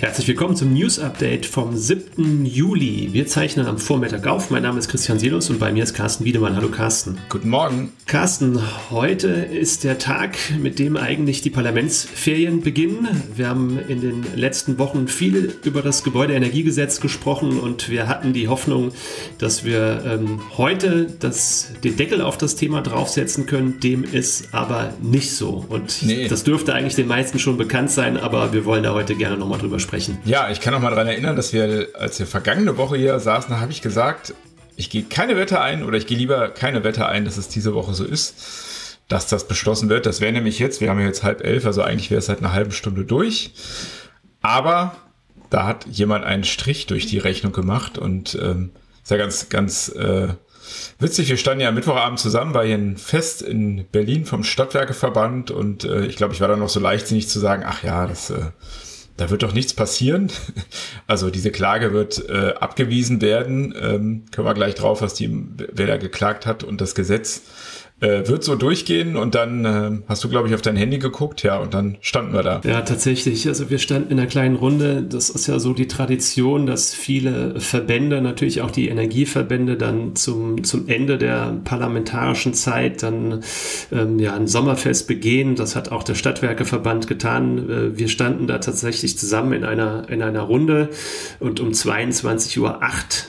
Herzlich willkommen zum News Update vom 7. Juli. Wir zeichnen am Vormittag auf. Mein Name ist Christian Silos und bei mir ist Carsten Wiedemann. Hallo Carsten. Guten Morgen. Carsten, heute ist der Tag, mit dem eigentlich die Parlamentsferien beginnen. Wir haben in den letzten Wochen viel über das Gebäudeenergiegesetz gesprochen und wir hatten die Hoffnung, dass wir ähm, heute das, den Deckel auf das Thema draufsetzen können. Dem ist aber nicht so. Und nee. das dürfte eigentlich den meisten schon bekannt sein, aber wir wollen da heute gerne nochmal drüber sprechen sprechen. Ja, ich kann noch mal daran erinnern, dass wir, als wir vergangene Woche hier saßen, habe ich gesagt, ich gehe keine Wette ein oder ich gehe lieber keine Wette ein, dass es diese Woche so ist, dass das beschlossen wird. Das wäre nämlich jetzt, wir haben jetzt halb elf, also eigentlich wäre es seit einer halben Stunde durch. Aber da hat jemand einen Strich durch die Rechnung gemacht und ähm, ist ja ganz, ganz äh, witzig. Wir standen ja am Mittwochabend zusammen bei ein Fest in Berlin vom Stadtwerkeverband und äh, ich glaube, ich war dann noch so leichtsinnig zu sagen, ach ja, das äh, da wird doch nichts passieren. Also diese Klage wird äh, abgewiesen werden. Ähm, können wir gleich drauf, was die, wer da geklagt hat und das Gesetz äh, wird so durchgehen und dann äh, hast du, glaube ich, auf dein Handy geguckt, ja, und dann standen wir da. Ja, tatsächlich. Also wir standen in einer kleinen Runde. Das ist ja so die Tradition, dass viele Verbände, natürlich auch die Energieverbände, dann zum, zum Ende der parlamentarischen Zeit dann ähm, ja ein Sommerfest begehen. Das hat auch der Stadtwerkeverband getan. Äh, wir standen da tatsächlich zusammen in einer, in einer Runde und um 22.08 Uhr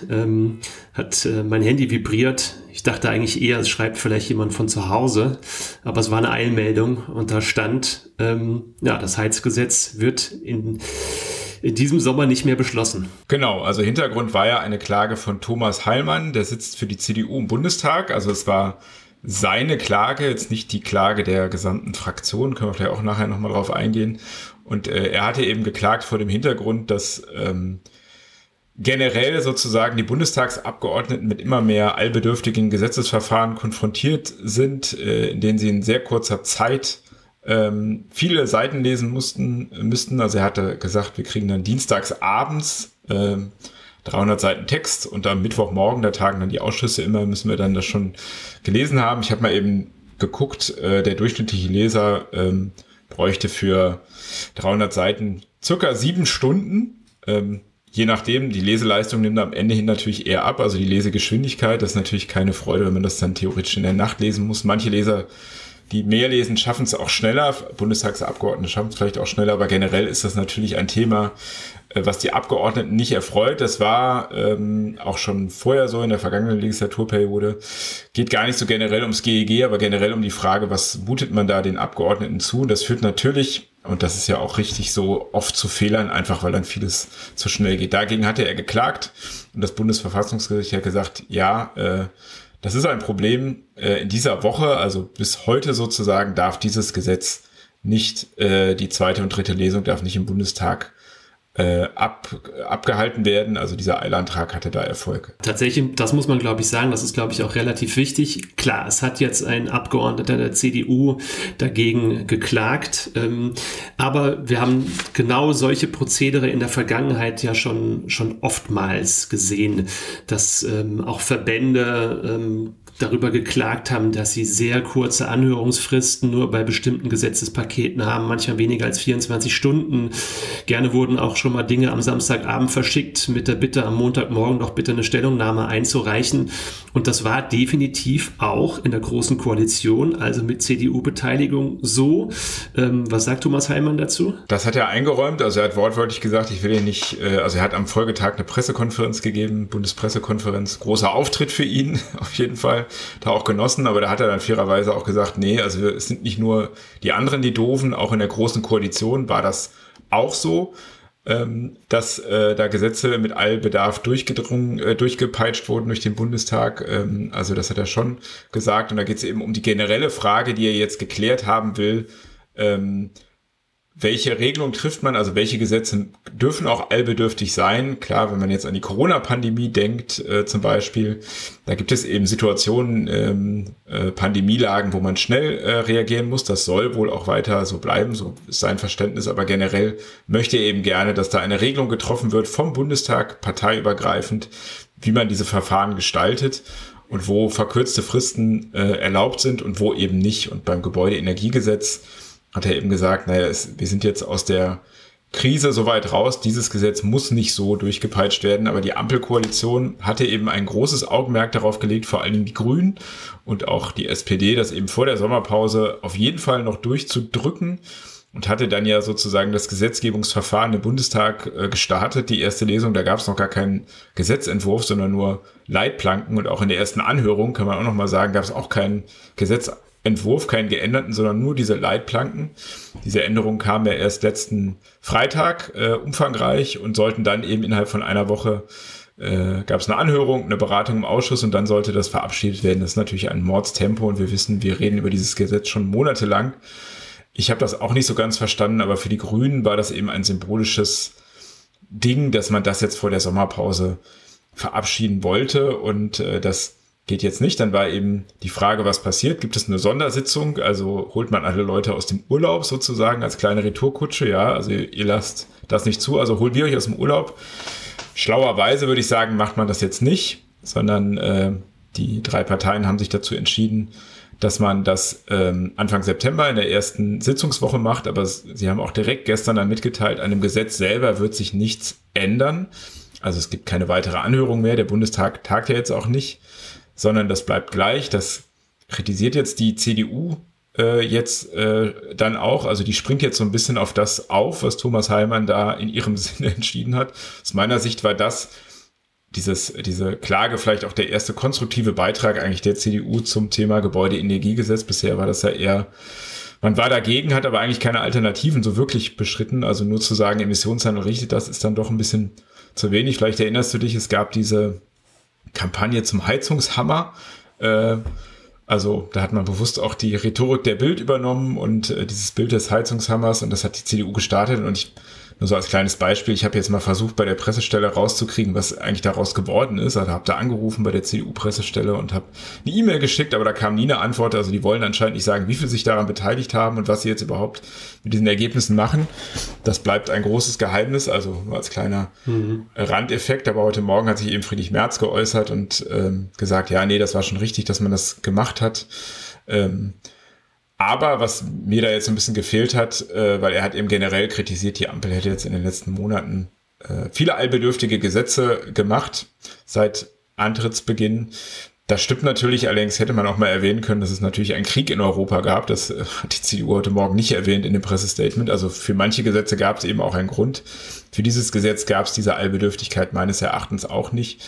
ähm, hat äh, mein Handy vibriert. Ich dachte eigentlich eher, es schreibt vielleicht jemand von zu Hause, aber es war eine Eilmeldung und da stand, ähm, ja, das Heizgesetz wird in, in diesem Sommer nicht mehr beschlossen. Genau, also Hintergrund war ja eine Klage von Thomas Heilmann, der sitzt für die CDU im Bundestag. Also es war seine Klage, jetzt nicht die Klage der gesamten Fraktion, können wir vielleicht auch nachher nochmal drauf eingehen. Und äh, er hatte eben geklagt vor dem Hintergrund, dass ähm, generell sozusagen die Bundestagsabgeordneten mit immer mehr allbedürftigen Gesetzesverfahren konfrontiert sind, äh, in denen sie in sehr kurzer Zeit ähm, viele Seiten lesen mussten, müssten. Also er hatte gesagt, wir kriegen dann dienstags abends äh, 300 Seiten Text und am Mittwochmorgen, da tagen dann die Ausschüsse immer, müssen wir dann das schon gelesen haben. Ich habe mal eben geguckt, äh, der durchschnittliche Leser ähm, bräuchte für 300 Seiten circa sieben Stunden. Ähm, je nachdem, die Leseleistung nimmt am Ende hin natürlich eher ab. Also die Lesegeschwindigkeit, das ist natürlich keine Freude, wenn man das dann theoretisch in der Nacht lesen muss. Manche Leser, die mehr lesen, schaffen es auch schneller. Bundestagsabgeordnete schaffen es vielleicht auch schneller, aber generell ist das natürlich ein Thema, äh, was die Abgeordneten nicht erfreut. Das war ähm, auch schon vorher so in der vergangenen Legislaturperiode. Geht gar nicht so generell ums GEG, aber generell um die Frage, was mutet man da den Abgeordneten zu? Das führt natürlich und das ist ja auch richtig so oft zu Fehlern, einfach weil dann vieles zu schnell geht. Dagegen hatte er geklagt und das Bundesverfassungsgericht hat gesagt, ja, äh, das ist ein Problem. Äh, in dieser Woche, also bis heute sozusagen, darf dieses Gesetz nicht, äh, die zweite und dritte Lesung darf nicht im Bundestag äh, ab, abgehalten werden. Also dieser Eilantrag hatte da Erfolg. Tatsächlich, das muss man, glaube ich, sagen, das ist, glaube ich, auch relativ wichtig. Klar, es hat jetzt ein Abgeordneter der CDU dagegen geklagt, ähm, aber wir haben genau solche Prozedere in der Vergangenheit ja schon, schon oftmals gesehen, dass ähm, auch Verbände ähm, darüber geklagt haben, dass sie sehr kurze Anhörungsfristen nur bei bestimmten Gesetzespaketen haben, manchmal weniger als 24 Stunden. Gerne wurden auch schon mal Dinge am Samstagabend verschickt mit der Bitte, am Montagmorgen doch bitte eine Stellungnahme einzureichen. Und das war definitiv auch in der Großen Koalition, also mit CDU-Beteiligung, so. Ähm, was sagt Thomas Heimann dazu? Das hat er eingeräumt. Also er hat wortwörtlich gesagt, ich will ihn nicht, äh, also er hat am Folgetag eine Pressekonferenz gegeben, Bundespressekonferenz, großer Auftritt für ihn auf jeden Fall da auch genossen, aber da hat er dann fairerweise auch gesagt, nee, also es sind nicht nur die anderen die Doofen, auch in der großen Koalition war das auch so, ähm, dass äh, da Gesetze mit Allbedarf durchgedrungen, äh, durchgepeitscht wurden durch den Bundestag. Ähm, also das hat er schon gesagt und da geht es eben um die generelle Frage, die er jetzt geklärt haben will. Ähm, welche Regelung trifft man, also welche Gesetze dürfen auch allbedürftig sein? Klar, wenn man jetzt an die Corona-Pandemie denkt, äh, zum Beispiel, da gibt es eben Situationen, ähm, äh, Pandemielagen, wo man schnell äh, reagieren muss. Das soll wohl auch weiter so bleiben, so ist sein Verständnis. Aber generell möchte er eben gerne, dass da eine Regelung getroffen wird vom Bundestag, parteiübergreifend, wie man diese Verfahren gestaltet. und wo verkürzte Fristen äh, erlaubt sind und wo eben nicht. Und beim Gebäudeenergiegesetz hat er eben gesagt, naja, es, wir sind jetzt aus der Krise soweit raus. Dieses Gesetz muss nicht so durchgepeitscht werden, aber die Ampelkoalition hatte eben ein großes Augenmerk darauf gelegt, vor allen Dingen die Grünen und auch die SPD, das eben vor der Sommerpause auf jeden Fall noch durchzudrücken und hatte dann ja sozusagen das Gesetzgebungsverfahren im Bundestag äh, gestartet, die erste Lesung. Da gab es noch gar keinen Gesetzentwurf, sondern nur Leitplanken und auch in der ersten Anhörung kann man auch noch mal sagen, gab es auch keinen Gesetz Entwurf, keinen geänderten, sondern nur diese Leitplanken. Diese Änderungen kamen ja erst letzten Freitag äh, umfangreich und sollten dann eben innerhalb von einer Woche äh, gab es eine Anhörung, eine Beratung im Ausschuss und dann sollte das verabschiedet werden. Das ist natürlich ein Mordstempo und wir wissen, wir reden über dieses Gesetz schon monatelang. Ich habe das auch nicht so ganz verstanden, aber für die Grünen war das eben ein symbolisches Ding, dass man das jetzt vor der Sommerpause verabschieden wollte und äh, das geht jetzt nicht. Dann war eben die Frage, was passiert? Gibt es eine Sondersitzung? Also holt man alle Leute aus dem Urlaub sozusagen als kleine Retourkutsche? Ja, also ihr, lasst das nicht zu. Also holt wir euch aus dem Urlaub. Schlauerweise würde ich sagen, macht man das jetzt nicht, sondern äh, die drei Parteien haben sich dazu entschieden, dass man das ähm, Anfang September in der ersten Sitzungswoche macht. Aber sie haben auch direkt gestern dann mitgeteilt, an dem Gesetz selber wird sich nichts ändern. Also es gibt keine weitere Anhörung mehr. Der Bundestag tagt ja jetzt auch nicht sondern das bleibt gleich. Das kritisiert jetzt die CDU äh, jetzt äh, dann auch. Also die springt jetzt so ein bisschen auf das auf, was Thomas Heilmann da in ihrem Sinne entschieden hat. Aus meiner Sicht war das dieses, diese Klage vielleicht auch der erste konstruktive Beitrag eigentlich der CDU zum Thema Gebäudeenergiegesetz. Bisher war das ja eher, man war dagegen, hat aber eigentlich keine Alternativen so wirklich beschritten. Also nur zu sagen, Emissionshandel richtet das, ist dann doch ein bisschen zu wenig. Vielleicht erinnerst du dich, es gab diese Kampagne zum Heizungshammer. Äh, also da hat man bewusst auch die Rhetorik der Bild übernommen und äh, dieses Bild des Heizungshammers und das hat die CDU gestartet und ich nur so als kleines Beispiel, ich habe jetzt mal versucht, bei der Pressestelle rauszukriegen, was eigentlich daraus geworden ist. Also habe da angerufen bei der CDU-Pressestelle und habe eine E-Mail geschickt, aber da kam nie eine Antwort. Also die wollen anscheinend nicht sagen, wie viel sich daran beteiligt haben und was sie jetzt überhaupt mit diesen Ergebnissen machen. Das bleibt ein großes Geheimnis, also nur als kleiner mhm. Randeffekt. Aber heute Morgen hat sich eben Friedrich Merz geäußert und ähm, gesagt, ja, nee, das war schon richtig, dass man das gemacht hat. Ähm, aber was mir da jetzt ein bisschen gefehlt hat, äh, weil er hat eben generell kritisiert, die Ampel hätte jetzt in den letzten Monaten äh, viele allbedürftige Gesetze gemacht seit Antrittsbeginn. Das stimmt natürlich, allerdings hätte man auch mal erwähnen können, dass es natürlich einen Krieg in Europa gab. Das äh, hat die CDU heute Morgen nicht erwähnt in dem Pressestatement. Also für manche Gesetze gab es eben auch einen Grund. Für dieses Gesetz gab es diese Allbedürftigkeit meines Erachtens auch nicht.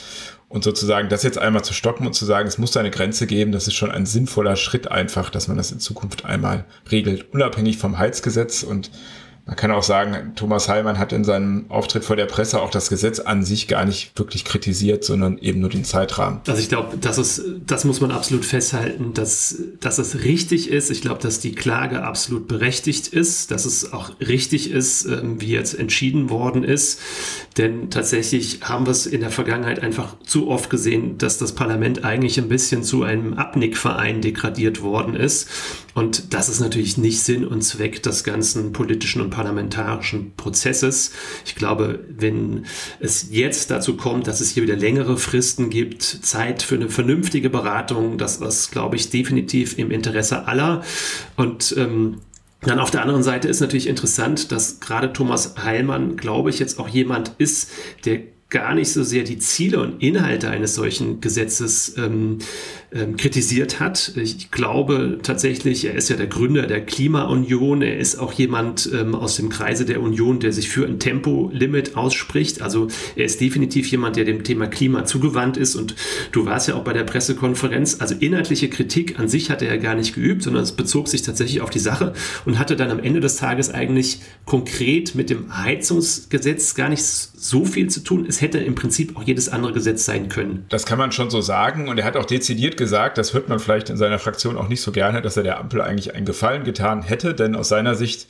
Und sozusagen das jetzt einmal zu stoppen und zu sagen, es muss da eine Grenze geben, das ist schon ein sinnvoller Schritt einfach, dass man das in Zukunft einmal regelt, unabhängig vom Heizgesetz und man kann auch sagen, Thomas Heilmann hat in seinem Auftritt vor der Presse auch das Gesetz an sich gar nicht wirklich kritisiert, sondern eben nur den Zeitrahmen. Also ich glaube, das ist, das muss man absolut festhalten, dass, dass es richtig ist. Ich glaube, dass die Klage absolut berechtigt ist, dass es auch richtig ist, ähm, wie jetzt entschieden worden ist. Denn tatsächlich haben wir es in der Vergangenheit einfach zu oft gesehen, dass das Parlament eigentlich ein bisschen zu einem Abnickverein degradiert worden ist. Und das ist natürlich nicht Sinn und Zweck des ganzen politischen und parlamentarischen Prozesses. Ich glaube, wenn es jetzt dazu kommt, dass es hier wieder längere Fristen gibt, Zeit für eine vernünftige Beratung, das ist, glaube ich, definitiv im Interesse aller. Und ähm, dann auf der anderen Seite ist natürlich interessant, dass gerade Thomas Heilmann, glaube ich, jetzt auch jemand ist, der gar nicht so sehr die Ziele und Inhalte eines solchen Gesetzes ähm, ähm, kritisiert hat. Ich glaube tatsächlich, er ist ja der Gründer der Klimaunion. Er ist auch jemand ähm, aus dem Kreise der Union, der sich für ein Tempolimit ausspricht. Also er ist definitiv jemand, der dem Thema Klima zugewandt ist. Und du warst ja auch bei der Pressekonferenz. Also inhaltliche Kritik an sich hat er gar nicht geübt, sondern es bezog sich tatsächlich auf die Sache und hatte dann am Ende des Tages eigentlich konkret mit dem Heizungsgesetz gar nicht so viel zu tun. Es hätte im Prinzip auch jedes andere Gesetz sein können. Das kann man schon so sagen. Und er hat auch dezidiert gesagt, das hört man vielleicht in seiner Fraktion auch nicht so gerne, dass er der Ampel eigentlich einen Gefallen getan hätte, denn aus seiner Sicht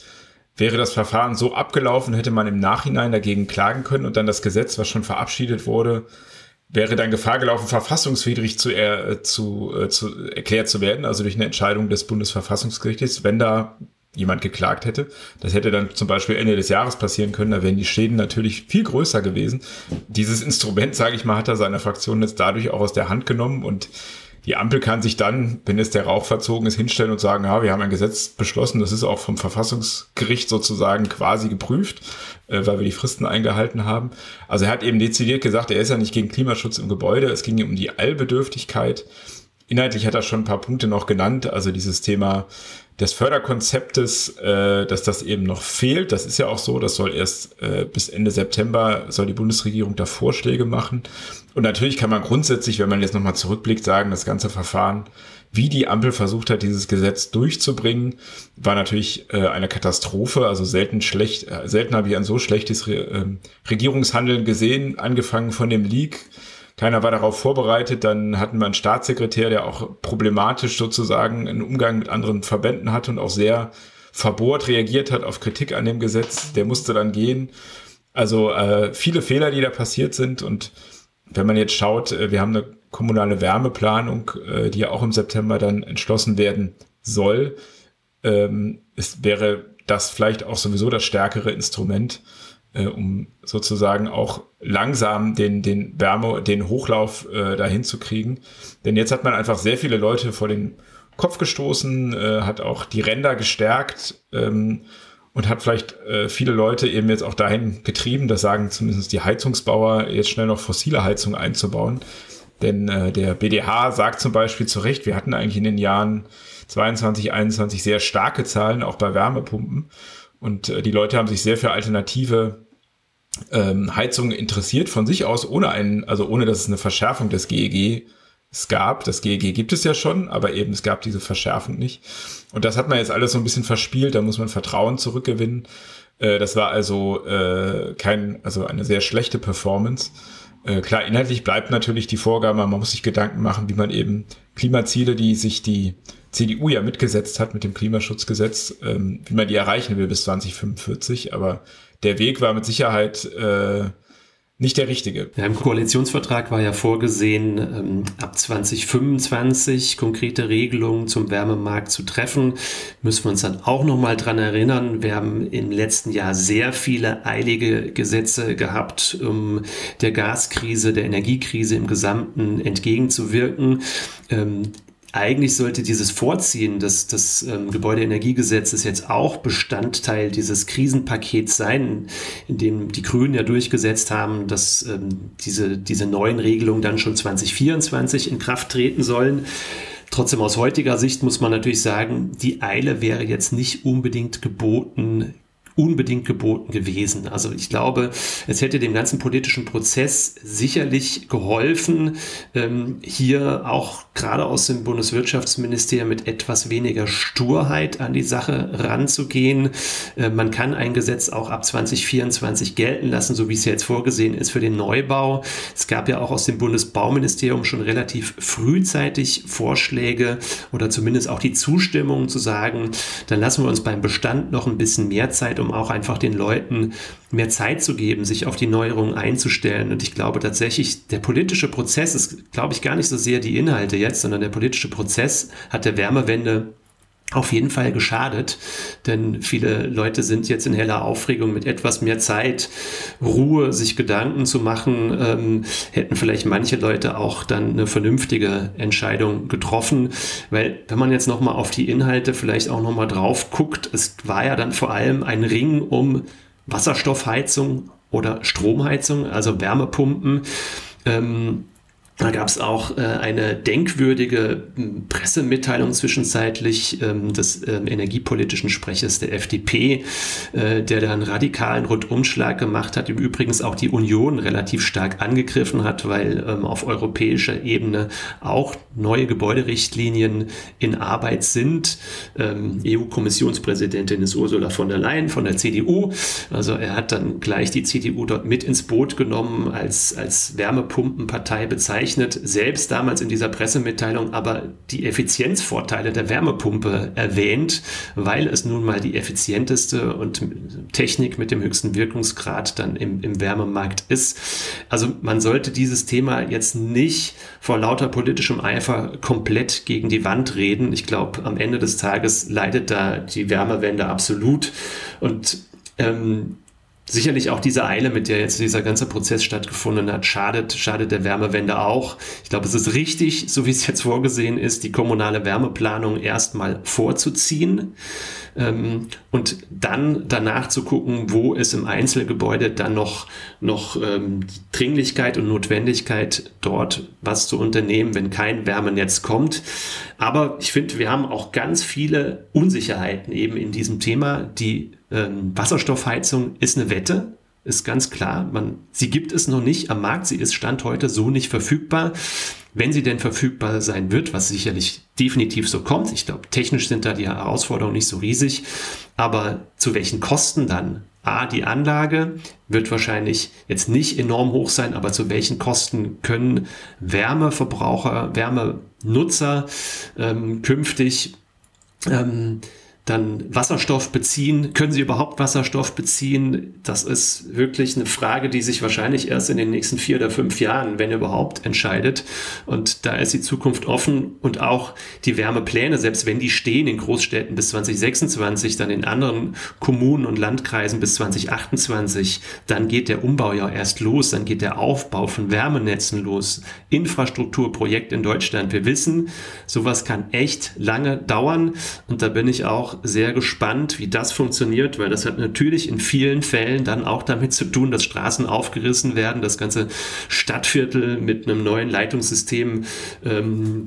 wäre das Verfahren so abgelaufen, hätte man im Nachhinein dagegen klagen können und dann das Gesetz, was schon verabschiedet wurde, wäre dann Gefahr gelaufen, verfassungswidrig zu, äh, zu, äh, zu erklärt zu werden, also durch eine Entscheidung des Bundesverfassungsgerichts, wenn da jemand geklagt hätte. Das hätte dann zum Beispiel Ende des Jahres passieren können, da wären die Schäden natürlich viel größer gewesen. Dieses Instrument, sage ich mal, hat er seiner Fraktion jetzt dadurch auch aus der Hand genommen und die Ampel kann sich dann, wenn es der Rauch verzogen ist, hinstellen und sagen, ja, wir haben ein Gesetz beschlossen, das ist auch vom Verfassungsgericht sozusagen quasi geprüft, äh, weil wir die Fristen eingehalten haben. Also er hat eben dezidiert gesagt, er ist ja nicht gegen Klimaschutz im Gebäude, es ging ihm um die Allbedürftigkeit. Inhaltlich hat er schon ein paar Punkte noch genannt, also dieses Thema des Förderkonzeptes, äh, dass das eben noch fehlt. Das ist ja auch so, das soll erst äh, bis Ende September, soll die Bundesregierung da Vorschläge machen. Und natürlich kann man grundsätzlich, wenn man jetzt nochmal zurückblickt, sagen, das ganze Verfahren, wie die Ampel versucht hat, dieses Gesetz durchzubringen, war natürlich äh, eine Katastrophe. Also selten schlecht, äh, selten habe ich ein so schlechtes Re äh, Regierungshandeln gesehen, angefangen von dem Leak keiner war darauf vorbereitet. Dann hatten wir einen Staatssekretär, der auch problematisch sozusagen einen Umgang mit anderen Verbänden hatte und auch sehr verbohrt reagiert hat auf Kritik an dem Gesetz. Der musste dann gehen. Also äh, viele Fehler, die da passiert sind. Und wenn man jetzt schaut, äh, wir haben eine kommunale Wärmeplanung, äh, die ja auch im September dann entschlossen werden soll. Ähm, es wäre das vielleicht auch sowieso das stärkere Instrument, äh, um sozusagen auch langsam den, den Wärme, den Hochlauf äh, dahin zu kriegen. Denn jetzt hat man einfach sehr viele Leute vor den Kopf gestoßen, äh, hat auch die Ränder gestärkt ähm, und hat vielleicht äh, viele Leute eben jetzt auch dahin getrieben, das sagen zumindest die Heizungsbauer, jetzt schnell noch fossile Heizung einzubauen. Denn äh, der BDH sagt zum Beispiel zu Recht, wir hatten eigentlich in den Jahren 22, 21 sehr starke Zahlen, auch bei Wärmepumpen. Und äh, die Leute haben sich sehr für alternative ähm, Heizung interessiert von sich aus, ohne einen, also ohne dass es eine Verschärfung des GEG es gab. Das GEG gibt es ja schon, aber eben es gab diese Verschärfung nicht. Und das hat man jetzt alles so ein bisschen verspielt, da muss man Vertrauen zurückgewinnen. Äh, das war also äh, kein, also eine sehr schlechte Performance. Äh, klar, inhaltlich bleibt natürlich die Vorgabe, man muss sich Gedanken machen, wie man eben Klimaziele, die sich die CDU ja mitgesetzt hat mit dem Klimaschutzgesetz, ähm, wie man die erreichen will bis 2045. Aber der Weg war mit Sicherheit äh, nicht der richtige. Ja, Im Koalitionsvertrag war ja vorgesehen, ähm, ab 2025 konkrete Regelungen zum Wärmemarkt zu treffen. Müssen wir uns dann auch noch mal dran erinnern. Wir haben im letzten Jahr sehr viele eilige Gesetze gehabt, um der Gaskrise, der Energiekrise im Gesamten entgegenzuwirken. Ähm, eigentlich sollte dieses Vorziehen des, des ähm, Gebäudeenergiegesetzes jetzt auch Bestandteil dieses Krisenpakets sein, in dem die Grünen ja durchgesetzt haben, dass ähm, diese, diese neuen Regelungen dann schon 2024 in Kraft treten sollen. Trotzdem aus heutiger Sicht muss man natürlich sagen, die Eile wäre jetzt nicht unbedingt geboten, unbedingt geboten gewesen. Also ich glaube, es hätte dem ganzen politischen Prozess sicherlich geholfen, ähm, hier auch gerade aus dem Bundeswirtschaftsministerium mit etwas weniger Sturheit an die Sache ranzugehen. Äh, man kann ein Gesetz auch ab 2024 gelten lassen, so wie es jetzt vorgesehen ist für den Neubau. Es gab ja auch aus dem Bundesbauministerium schon relativ frühzeitig Vorschläge oder zumindest auch die Zustimmung zu sagen, dann lassen wir uns beim Bestand noch ein bisschen mehr Zeit, um auch einfach den Leuten mehr Zeit zu geben, sich auf die Neuerungen einzustellen. Und ich glaube tatsächlich, der politische Prozess ist, glaube ich, gar nicht so sehr die Inhalte jetzt, sondern der politische Prozess hat der Wärmewende auf jeden Fall geschadet, denn viele Leute sind jetzt in heller Aufregung mit etwas mehr Zeit, Ruhe, sich Gedanken zu machen, ähm, hätten vielleicht manche Leute auch dann eine vernünftige Entscheidung getroffen, weil wenn man jetzt nochmal auf die Inhalte vielleicht auch nochmal drauf guckt, es war ja dann vor allem ein Ring um Wasserstoffheizung oder Stromheizung, also Wärmepumpen. Ähm, da gab es auch äh, eine denkwürdige hm, Pressemitteilung zwischenzeitlich ähm, des ähm, energiepolitischen Sprechers der FDP, äh, der da einen radikalen Rundumschlag gemacht hat, im Übrigen auch die Union relativ stark angegriffen hat, weil ähm, auf europäischer Ebene auch neue Gebäuderichtlinien in Arbeit sind. Ähm, EU-Kommissionspräsidentin ist Ursula von der Leyen von der CDU. Also er hat dann gleich die CDU dort mit ins Boot genommen, als, als Wärmepumpenpartei bezeichnet bezeichnet, selbst damals in dieser Pressemitteilung aber die Effizienzvorteile der Wärmepumpe erwähnt, weil es nun mal die effizienteste und Technik mit dem höchsten Wirkungsgrad dann im, im Wärmemarkt ist. Also man sollte dieses Thema jetzt nicht vor lauter politischem Eifer komplett gegen die Wand reden. Ich glaube, am Ende des Tages leidet da die Wärmewende absolut und ähm, sicherlich auch diese Eile, mit der jetzt dieser ganze Prozess stattgefunden hat, schadet, schadet der Wärmewende auch. Ich glaube, es ist richtig, so wie es jetzt vorgesehen ist, die kommunale Wärmeplanung erstmal vorzuziehen ähm, und dann danach zu gucken, wo es im Einzelgebäude dann noch, noch ähm, Dringlichkeit und Notwendigkeit dort was zu unternehmen, wenn kein Wärmenetz kommt. Aber ich finde, wir haben auch ganz viele Unsicherheiten eben in diesem Thema. Die ähm, Wasserstoffheizung ist eine Wette ist ganz klar. Man, sie gibt es noch nicht am Markt. Sie ist Stand heute so nicht verfügbar. Wenn sie denn verfügbar sein wird, was sicherlich definitiv so kommt. Ich glaube, technisch sind da die Herausforderungen nicht so riesig. Aber zu welchen Kosten dann? A, die Anlage wird wahrscheinlich jetzt nicht enorm hoch sein, aber zu welchen Kosten können Wärmeverbraucher, Wärmenutzer ähm, künftig ähm, dann Wasserstoff beziehen. Können sie überhaupt Wasserstoff beziehen? Das ist wirklich eine Frage, die sich wahrscheinlich erst in den nächsten vier oder fünf Jahren, wenn überhaupt, entscheidet. Und da ist die Zukunft offen und auch die Wärmepläne, selbst wenn die stehen in Großstädten bis 2026, dann in anderen Kommunen und Landkreisen bis 2028, dann geht der Umbau ja erst los, dann geht der Aufbau von Wärmenetzen los. Infrastrukturprojekt in Deutschland. Wir wissen, sowas kann echt lange dauern und da bin ich auch sehr gespannt, wie das funktioniert, weil das hat natürlich in vielen Fällen dann auch damit zu tun, dass Straßen aufgerissen werden, das ganze Stadtviertel mit einem neuen Leitungssystem ähm,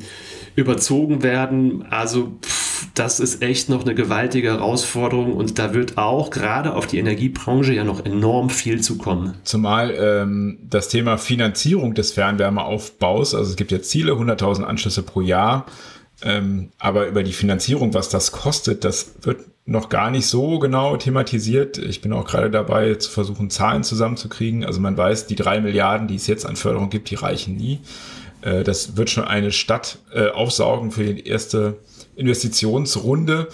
überzogen werden. Also pff, das ist echt noch eine gewaltige Herausforderung und da wird auch gerade auf die Energiebranche ja noch enorm viel zukommen. Zumal ähm, das Thema Finanzierung des Fernwärmeaufbaus, also es gibt ja Ziele, 100.000 Anschlüsse pro Jahr. Ähm, aber über die Finanzierung, was das kostet, das wird noch gar nicht so genau thematisiert. Ich bin auch gerade dabei, zu versuchen, Zahlen zusammenzukriegen. Also man weiß, die drei Milliarden, die es jetzt an Förderung gibt, die reichen nie. Äh, das wird schon eine Stadt äh, aufsaugen für die erste Investitionsrunde.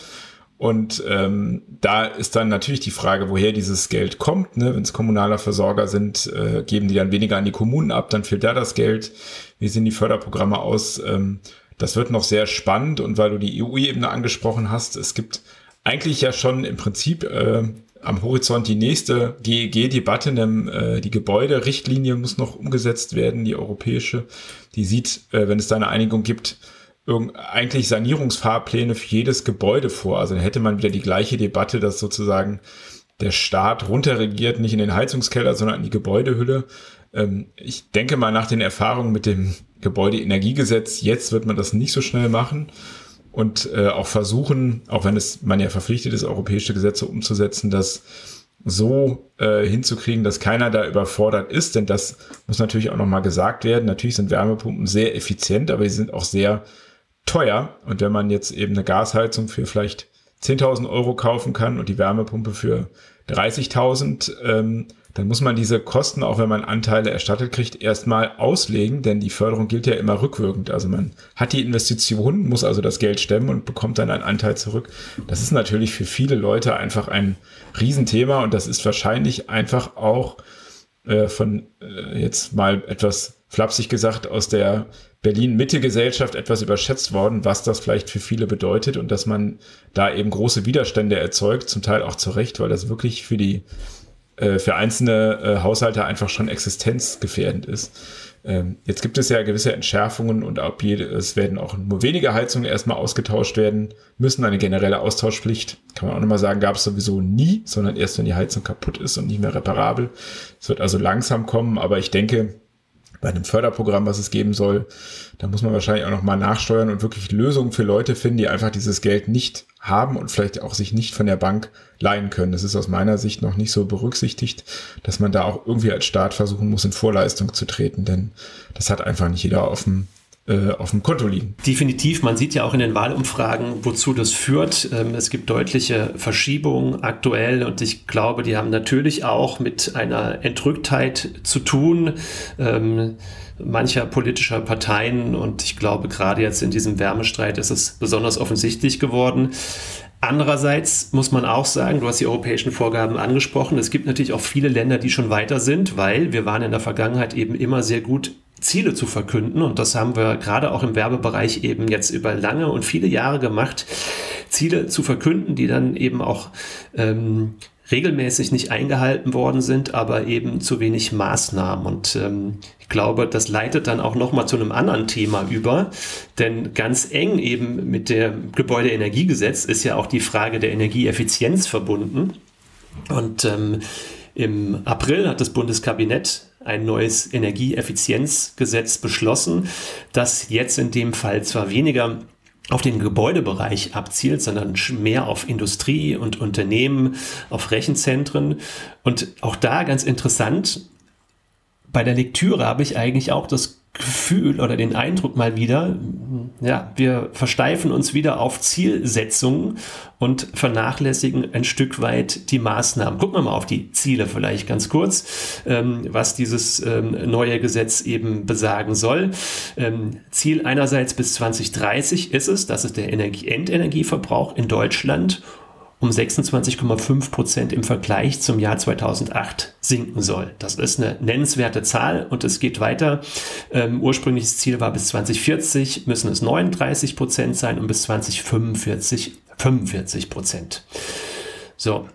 Und ähm, da ist dann natürlich die Frage, woher dieses Geld kommt. Ne? Wenn es kommunaler Versorger sind, äh, geben die dann weniger an die Kommunen ab, dann fehlt da das Geld. Wie sehen die Förderprogramme aus? Ähm, das wird noch sehr spannend und weil du die EU-Ebene angesprochen hast, es gibt eigentlich ja schon im Prinzip äh, am Horizont die nächste GEG-Debatte, äh, die Gebäuderichtlinie muss noch umgesetzt werden, die europäische. Die sieht, äh, wenn es da eine Einigung gibt, eigentlich Sanierungsfahrpläne für jedes Gebäude vor. Also dann hätte man wieder die gleiche Debatte, dass sozusagen der Staat runterregiert, nicht in den Heizungskeller, sondern in die Gebäudehülle. Ähm, ich denke mal nach den Erfahrungen mit dem Gebäudeenergiegesetz, jetzt wird man das nicht so schnell machen und äh, auch versuchen, auch wenn es man ja verpflichtet ist, europäische Gesetze umzusetzen, das so äh, hinzukriegen, dass keiner da überfordert ist, denn das muss natürlich auch nochmal gesagt werden. Natürlich sind Wärmepumpen sehr effizient, aber sie sind auch sehr teuer. Und wenn man jetzt eben eine Gasheizung für vielleicht 10.000 Euro kaufen kann und die Wärmepumpe für 30.000, ähm, dann muss man diese Kosten, auch wenn man Anteile erstattet kriegt, erstmal auslegen, denn die Förderung gilt ja immer rückwirkend. Also man hat die Investition, muss also das Geld stemmen und bekommt dann einen Anteil zurück. Das ist natürlich für viele Leute einfach ein Riesenthema und das ist wahrscheinlich einfach auch äh, von äh, jetzt mal etwas flapsig gesagt aus der Berlin-Mitte-Gesellschaft etwas überschätzt worden, was das vielleicht für viele bedeutet und dass man da eben große Widerstände erzeugt, zum Teil auch zu Recht, weil das wirklich für die äh, für einzelne äh, Haushalte einfach schon existenzgefährdend ist. Ähm, jetzt gibt es ja gewisse Entschärfungen und ab jede, es werden auch nur wenige Heizungen erstmal ausgetauscht werden müssen. Eine generelle Austauschpflicht, kann man auch nochmal sagen, gab es sowieso nie, sondern erst, wenn die Heizung kaputt ist und nicht mehr reparabel. Es wird also langsam kommen, aber ich denke, bei einem Förderprogramm, was es geben soll, da muss man wahrscheinlich auch nochmal nachsteuern und wirklich Lösungen für Leute finden, die einfach dieses Geld nicht haben und vielleicht auch sich nicht von der Bank leihen können. Das ist aus meiner Sicht noch nicht so berücksichtigt, dass man da auch irgendwie als Staat versuchen muss, in Vorleistung zu treten, denn das hat einfach nicht jeder auf dem auf dem Konto liegen. Definitiv, man sieht ja auch in den Wahlumfragen, wozu das führt. Ähm, es gibt deutliche Verschiebungen aktuell und ich glaube, die haben natürlich auch mit einer Entrücktheit zu tun ähm, mancher politischer Parteien und ich glaube, gerade jetzt in diesem Wärmestreit ist es besonders offensichtlich geworden. Andererseits muss man auch sagen, du hast die europäischen Vorgaben angesprochen, es gibt natürlich auch viele Länder, die schon weiter sind, weil wir waren in der Vergangenheit eben immer sehr gut Ziele zu verkünden und das haben wir gerade auch im Werbebereich eben jetzt über lange und viele Jahre gemacht, Ziele zu verkünden, die dann eben auch ähm, regelmäßig nicht eingehalten worden sind, aber eben zu wenig Maßnahmen. Und ähm, ich glaube, das leitet dann auch nochmal zu einem anderen Thema über, denn ganz eng eben mit dem Gebäudeenergiegesetz ist ja auch die Frage der Energieeffizienz verbunden. Und ähm, im April hat das Bundeskabinett ein neues Energieeffizienzgesetz beschlossen, das jetzt in dem Fall zwar weniger auf den Gebäudebereich abzielt, sondern mehr auf Industrie und Unternehmen, auf Rechenzentren. Und auch da ganz interessant, bei der Lektüre habe ich eigentlich auch das Gefühl oder den Eindruck mal wieder, ja, wir versteifen uns wieder auf Zielsetzungen und vernachlässigen ein Stück weit die Maßnahmen. Gucken wir mal auf die Ziele vielleicht ganz kurz, ähm, was dieses ähm, neue Gesetz eben besagen soll. Ähm, Ziel einerseits bis 2030 ist es, dass es der Energie Endenergieverbrauch in Deutschland um 26,5 Prozent im Vergleich zum Jahr 2008 sinken soll. Das ist eine nennenswerte Zahl und es geht weiter. Ähm, ursprüngliches Ziel war bis 2040 müssen es 39 Prozent sein und bis 2045 45 Prozent. So,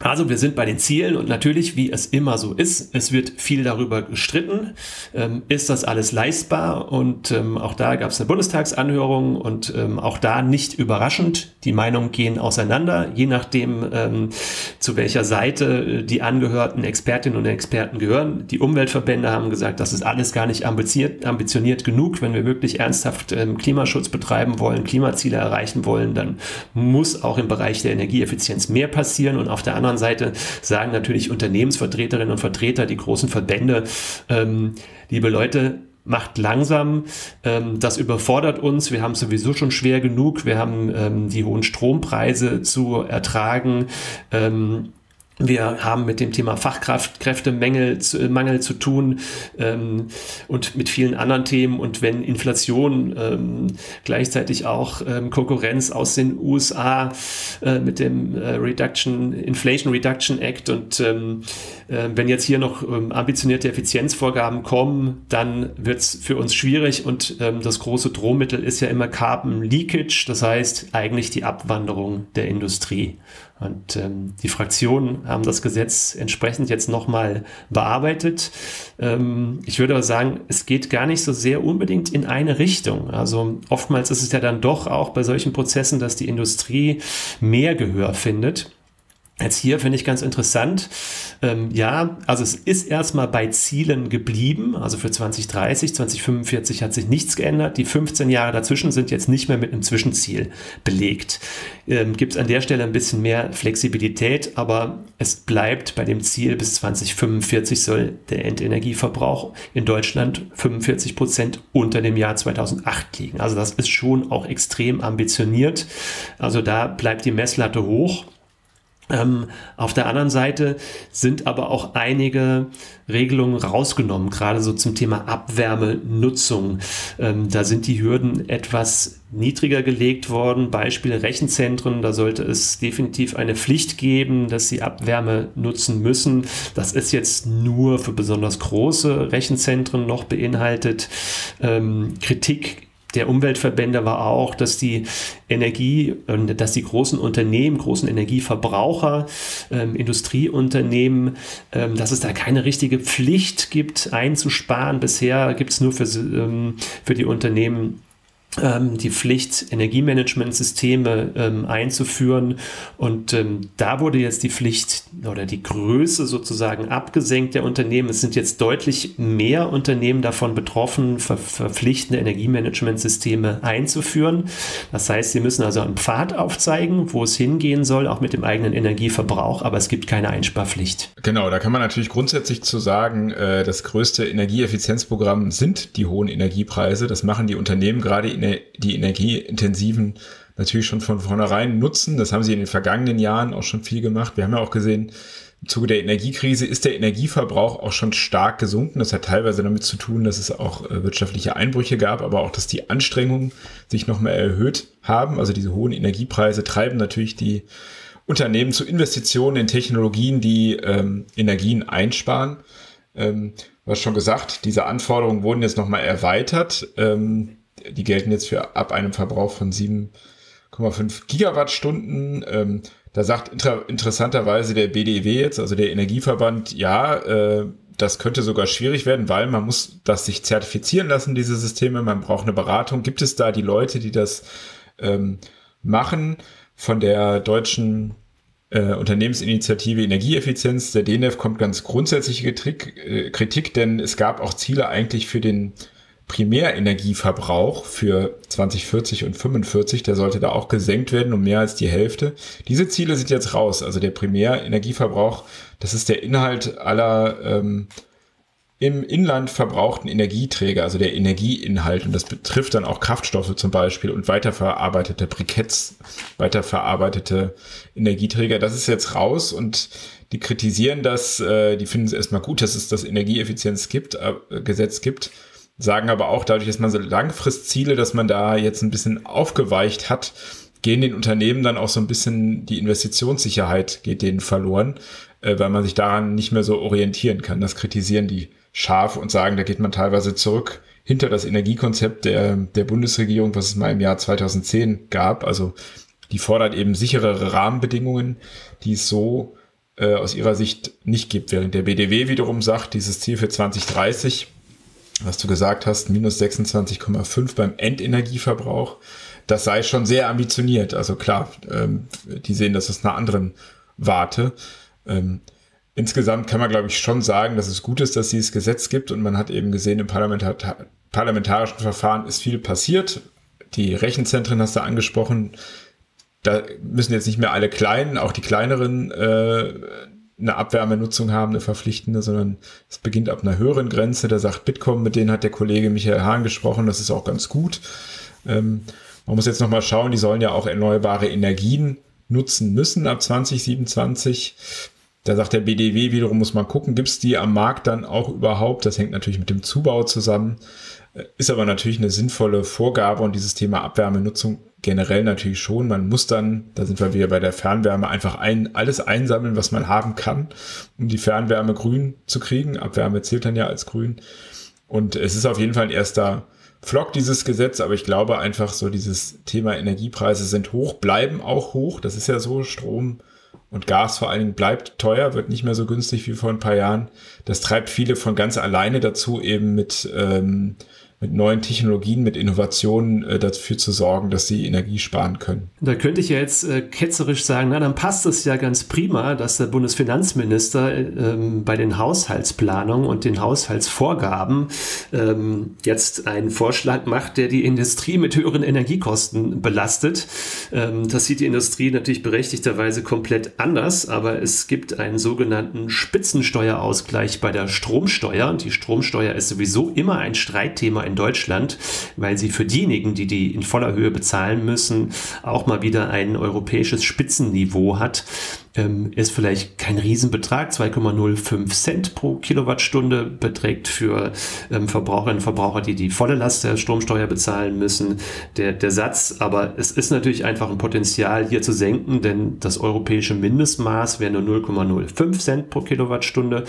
also wir sind bei den Zielen und natürlich, wie es immer so ist, es wird viel darüber gestritten. Ähm, ist das alles leistbar? Und ähm, auch da gab es eine Bundestagsanhörung und ähm, auch da nicht überraschend. Die Meinungen gehen auseinander, je nachdem, ähm, zu welcher Seite die angehörten Expertinnen und Experten gehören. Die Umweltverbände haben gesagt, das ist alles gar nicht ambitioniert, ambitioniert genug. Wenn wir wirklich ernsthaft ähm, Klimaschutz betreiben wollen, Klimaziele erreichen wollen, dann muss auch im Bereich der Energieeffizienz mehr passieren. Und auf der anderen anderen Seite sagen natürlich Unternehmensvertreterinnen und Vertreter, die großen Verbände, ähm, liebe Leute, macht langsam. Ähm, das überfordert uns. Wir haben sowieso schon schwer genug. Wir haben ähm, die hohen Strompreise zu ertragen. Ähm, wir haben mit dem Thema Fachkräftemangel zu, Mangel zu tun ähm, und mit vielen anderen Themen. Und wenn Inflation ähm, gleichzeitig auch ähm, Konkurrenz aus den USA äh, mit dem äh, Reduction, Inflation Reduction Act und ähm, äh, wenn jetzt hier noch ähm, ambitionierte Effizienzvorgaben kommen, dann wird es für uns schwierig. Und ähm, das große Drohmittel ist ja immer Carbon Leakage, das heißt eigentlich die Abwanderung der Industrie. Und ähm, die Fraktionen haben das Gesetz entsprechend jetzt nochmal bearbeitet. Ähm, ich würde aber sagen, es geht gar nicht so sehr unbedingt in eine Richtung. Also oftmals ist es ja dann doch auch bei solchen Prozessen, dass die Industrie mehr Gehör findet. Jetzt hier finde ich ganz interessant. Ähm, ja, also es ist erstmal bei Zielen geblieben. Also für 2030, 2045 hat sich nichts geändert. Die 15 Jahre dazwischen sind jetzt nicht mehr mit einem Zwischenziel belegt. Ähm, Gibt es an der Stelle ein bisschen mehr Flexibilität, aber es bleibt bei dem Ziel bis 2045 soll der Endenergieverbrauch in Deutschland 45 Prozent unter dem Jahr 2008 liegen. Also das ist schon auch extrem ambitioniert. Also da bleibt die Messlatte hoch. Ähm, auf der anderen Seite sind aber auch einige Regelungen rausgenommen, gerade so zum Thema Abwärmenutzung. Ähm, da sind die Hürden etwas niedriger gelegt worden. Beispiel Rechenzentren, da sollte es definitiv eine Pflicht geben, dass sie Abwärme nutzen müssen. Das ist jetzt nur für besonders große Rechenzentren noch beinhaltet. Ähm, Kritik der Umweltverbände war auch, dass die Energie, dass die großen Unternehmen, großen Energieverbraucher, ähm, Industrieunternehmen, ähm, dass es da keine richtige Pflicht gibt, einzusparen. Bisher gibt es nur für, ähm, für die Unternehmen ähm, die Pflicht, Energiemanagementsysteme ähm, einzuführen. Und ähm, da wurde jetzt die Pflicht oder die Größe sozusagen abgesenkt der Unternehmen. Es sind jetzt deutlich mehr Unternehmen davon betroffen, ver verpflichtende Energiemanagementsysteme einzuführen. Das heißt, sie müssen also einen Pfad aufzeigen, wo es hingehen soll, auch mit dem eigenen Energieverbrauch, aber es gibt keine Einsparpflicht. Genau, da kann man natürlich grundsätzlich zu sagen, äh, das größte Energieeffizienzprogramm sind die hohen Energiepreise. Das machen die Unternehmen gerade die energieintensiven natürlich schon von vornherein nutzen. Das haben sie in den vergangenen Jahren auch schon viel gemacht. Wir haben ja auch gesehen, im Zuge der Energiekrise ist der Energieverbrauch auch schon stark gesunken. Das hat teilweise damit zu tun, dass es auch äh, wirtschaftliche Einbrüche gab, aber auch, dass die Anstrengungen sich nochmal erhöht haben. Also diese hohen Energiepreise treiben natürlich die Unternehmen zu Investitionen in Technologien, die ähm, Energien einsparen. Ähm, du hast schon gesagt, diese Anforderungen wurden jetzt nochmal erweitert. Ähm, die gelten jetzt für ab einem Verbrauch von 7 2,5 Gigawattstunden. Ähm, da sagt inter interessanterweise der BDW jetzt, also der Energieverband, ja, äh, das könnte sogar schwierig werden, weil man muss das sich zertifizieren lassen, diese Systeme. Man braucht eine Beratung. Gibt es da die Leute, die das ähm, machen? Von der deutschen äh, Unternehmensinitiative Energieeffizienz, der DNF, kommt ganz grundsätzliche Kritik, äh, Kritik, denn es gab auch Ziele eigentlich für den Primärenergieverbrauch für 2040 und 45, der sollte da auch gesenkt werden um mehr als die Hälfte. Diese Ziele sind jetzt raus. Also der Primärenergieverbrauch, das ist der Inhalt aller ähm, im Inland verbrauchten Energieträger, also der Energieinhalt. Und das betrifft dann auch Kraftstoffe zum Beispiel und weiterverarbeitete Briketts, weiterverarbeitete Energieträger. Das ist jetzt raus und die kritisieren das, äh, die finden es erstmal gut, dass es das Energieeffizienz gibt, äh, Gesetz gibt sagen aber auch dadurch, dass man so Langfristziele, dass man da jetzt ein bisschen aufgeweicht hat, gehen den Unternehmen dann auch so ein bisschen die Investitionssicherheit geht denen verloren, äh, weil man sich daran nicht mehr so orientieren kann. Das kritisieren die scharf und sagen, da geht man teilweise zurück hinter das Energiekonzept der, der Bundesregierung, was es mal im Jahr 2010 gab. Also die fordert eben sicherere Rahmenbedingungen, die es so äh, aus ihrer Sicht nicht gibt, während der BDW wiederum sagt, dieses Ziel für 2030 was du gesagt hast, minus 26,5 beim Endenergieverbrauch, das sei schon sehr ambitioniert. Also klar, ähm, die sehen das aus einer anderen Warte. Ähm, insgesamt kann man, glaube ich, schon sagen, dass es gut ist, dass dieses Gesetz gibt und man hat eben gesehen, im Parlamentar parlamentarischen Verfahren ist viel passiert. Die Rechenzentren hast du angesprochen. Da müssen jetzt nicht mehr alle kleinen, auch die kleineren äh, eine Abwärmenutzung haben, eine verpflichtende, sondern es beginnt ab einer höheren Grenze. Da sagt Bitkom, mit denen hat der Kollege Michael Hahn gesprochen, das ist auch ganz gut. Ähm, man muss jetzt nochmal schauen, die sollen ja auch erneuerbare Energien nutzen müssen ab 2027. Da sagt der BDW wiederum, muss man gucken, gibt es die am Markt dann auch überhaupt? Das hängt natürlich mit dem Zubau zusammen. Ist aber natürlich eine sinnvolle Vorgabe und dieses Thema Abwärmenutzung generell natürlich schon. Man muss dann, da sind wir wieder bei der Fernwärme, einfach ein, alles einsammeln, was man haben kann, um die Fernwärme grün zu kriegen. Abwärme zählt dann ja als grün. Und es ist auf jeden Fall ein erster Flock, dieses Gesetz, aber ich glaube einfach so dieses Thema Energiepreise sind hoch, bleiben auch hoch. Das ist ja so, Strom und Gas vor allen Dingen bleibt teuer, wird nicht mehr so günstig wie vor ein paar Jahren. Das treibt viele von ganz alleine dazu, eben mit ähm, mit neuen Technologien, mit Innovationen äh, dafür zu sorgen, dass sie Energie sparen können. Da könnte ich ja jetzt äh, ketzerisch sagen, na dann passt es ja ganz prima, dass der Bundesfinanzminister äh, ähm, bei den Haushaltsplanungen und den Haushaltsvorgaben ähm, jetzt einen Vorschlag macht, der die Industrie mit höheren Energiekosten belastet. Ähm, das sieht die Industrie natürlich berechtigterweise komplett anders, aber es gibt einen sogenannten Spitzensteuerausgleich bei der Stromsteuer und die Stromsteuer ist sowieso immer ein Streitthema in Deutschland, weil sie für diejenigen, die die in voller Höhe bezahlen müssen, auch mal wieder ein europäisches Spitzenniveau hat ähm, ist vielleicht kein Riesenbetrag, 2,05 Cent pro Kilowattstunde beträgt für ähm, Verbraucherinnen und Verbraucher, die die volle Last der Stromsteuer bezahlen müssen, der, der Satz. Aber es ist natürlich einfach ein Potenzial hier zu senken, denn das europäische Mindestmaß wäre nur 0,05 Cent pro Kilowattstunde.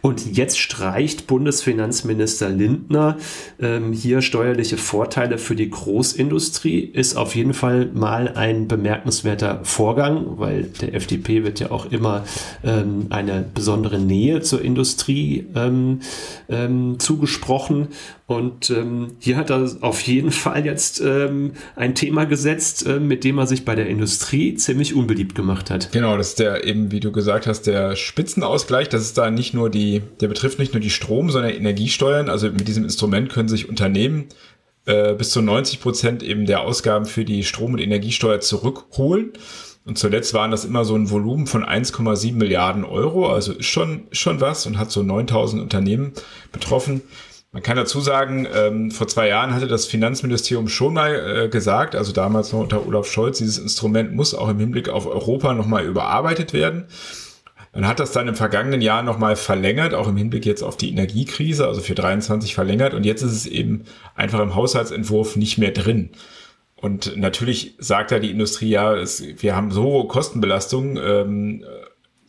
Und jetzt streicht Bundesfinanzminister Lindner ähm, hier steuerliche Vorteile für die Großindustrie. Ist auf jeden Fall mal ein bemerkenswerter Vorgang, weil der FDP wird ja auch immer ähm, eine besondere Nähe zur Industrie ähm, ähm, zugesprochen. Und ähm, hier hat er auf jeden Fall jetzt ähm, ein Thema gesetzt, äh, mit dem er sich bei der Industrie ziemlich unbeliebt gemacht hat. Genau, das ist der eben, wie du gesagt hast, der Spitzenausgleich. Das ist da nicht nur die, der betrifft nicht nur die Strom, sondern Energiesteuern. Also mit diesem Instrument können sich Unternehmen äh, bis zu 90 Prozent eben der Ausgaben für die Strom- und Energiesteuer zurückholen. Und zuletzt waren das immer so ein Volumen von 1,7 Milliarden Euro, also ist schon, schon was und hat so 9000 Unternehmen betroffen. Man kann dazu sagen, ähm, vor zwei Jahren hatte das Finanzministerium schon mal äh, gesagt, also damals noch unter Olaf Scholz, dieses Instrument muss auch im Hinblick auf Europa nochmal überarbeitet werden. Man hat das dann im vergangenen Jahr nochmal verlängert, auch im Hinblick jetzt auf die Energiekrise, also für 23 verlängert. Und jetzt ist es eben einfach im Haushaltsentwurf nicht mehr drin. Und natürlich sagt ja die Industrie, ja, es, wir haben so hohe Kostenbelastungen. Ähm,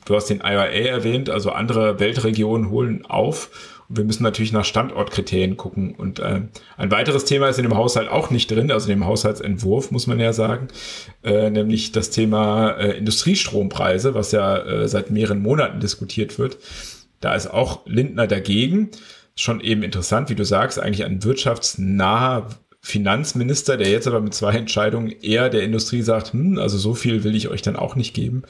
du hast den IRA erwähnt, also andere Weltregionen holen auf wir müssen natürlich nach Standortkriterien gucken. Und äh, ein weiteres Thema ist in dem Haushalt auch nicht drin, also in dem Haushaltsentwurf muss man ja sagen, äh, nämlich das Thema äh, Industriestrompreise, was ja äh, seit mehreren Monaten diskutiert wird. Da ist auch Lindner dagegen. Schon eben interessant, wie du sagst, eigentlich ein wirtschaftsnaher Finanzminister, der jetzt aber mit zwei Entscheidungen eher der Industrie sagt, hm, also so viel will ich euch dann auch nicht geben.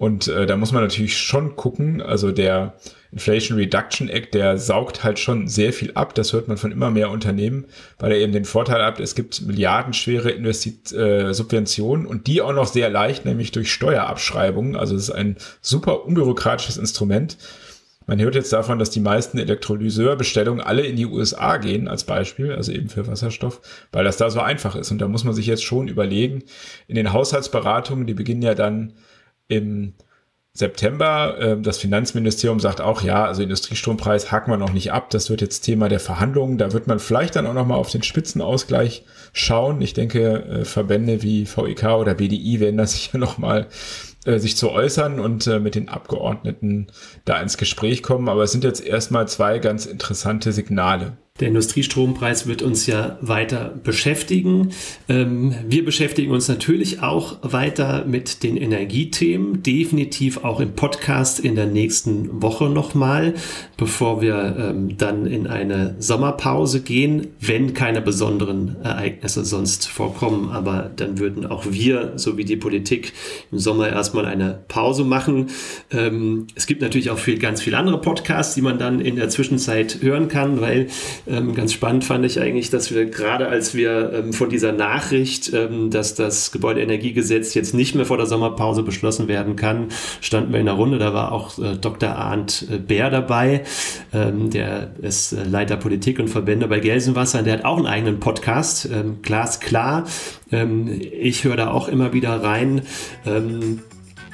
Und äh, da muss man natürlich schon gucken, also der Inflation Reduction Act, der saugt halt schon sehr viel ab. Das hört man von immer mehr Unternehmen, weil er eben den Vorteil hat, es gibt milliardenschwere Investit äh, Subventionen und die auch noch sehr leicht, nämlich durch Steuerabschreibungen. Also es ist ein super unbürokratisches Instrument. Man hört jetzt davon, dass die meisten Elektrolyseur-Bestellungen alle in die USA gehen, als Beispiel, also eben für Wasserstoff, weil das da so einfach ist. Und da muss man sich jetzt schon überlegen, in den Haushaltsberatungen, die beginnen ja dann im September. Ähm, das Finanzministerium sagt auch, ja, also Industriestrompreis haken wir noch nicht ab. Das wird jetzt Thema der Verhandlungen. Da wird man vielleicht dann auch noch mal auf den Spitzenausgleich schauen. Ich denke, äh, Verbände wie VEK oder BDI werden das sicher noch mal äh, sich zu äußern und äh, mit den Abgeordneten da ins Gespräch kommen. Aber es sind jetzt erstmal zwei ganz interessante Signale. Der Industriestrompreis wird uns ja weiter beschäftigen. Ähm, wir beschäftigen uns natürlich auch weiter mit den Energiethemen, definitiv auch im Podcast in der nächsten Woche nochmal, bevor wir ähm, dann in eine Sommerpause gehen, wenn keine besonderen Ereignisse sonst vorkommen. Aber dann würden auch wir, so wie die Politik, im Sommer erstmal eine Pause machen. Ähm, es gibt natürlich auch viel, ganz viele andere Podcasts, die man dann in der Zwischenzeit hören kann, weil ähm, ganz spannend fand ich eigentlich, dass wir gerade als wir ähm, von dieser Nachricht, ähm, dass das Gebäudeenergiegesetz jetzt nicht mehr vor der Sommerpause beschlossen werden kann, standen wir in der Runde. Da war auch äh, Dr. Arndt äh, Bär dabei, ähm, der ist äh, Leiter Politik und Verbände bei Gelsenwasser. Der hat auch einen eigenen Podcast, ähm, Glasklar. Ähm, ich höre da auch immer wieder rein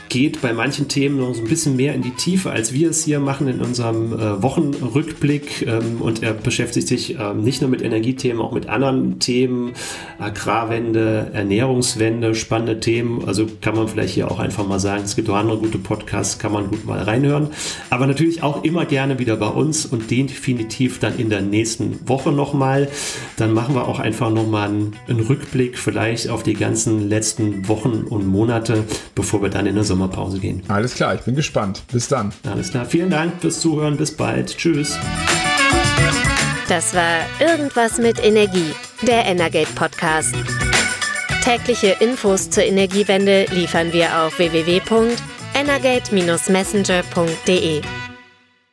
geht bei manchen Themen noch so ein bisschen mehr in die Tiefe, als wir es hier machen in unserem äh, Wochenrückblick. Ähm, und er beschäftigt sich ähm, nicht nur mit Energiethemen, auch mit anderen Themen, Agrarwende, Ernährungswende, spannende Themen. Also kann man vielleicht hier auch einfach mal sagen, es gibt auch andere gute Podcasts, kann man gut mal reinhören. Aber natürlich auch immer gerne wieder bei uns und definitiv dann in der nächsten Woche nochmal. Dann machen wir auch einfach nochmal einen, Rückblick vielleicht auf die ganzen letzten Wochen und Monate, bevor wir dann in Sommer Sommerpause gehen. Alles klar, ich bin gespannt. Bis dann. Alles klar, vielen Dank fürs Zuhören. Bis bald. Tschüss. Das war Irgendwas mit Energie, der Energate Podcast. Tägliche Infos zur Energiewende liefern wir auf www.energate-messenger.de.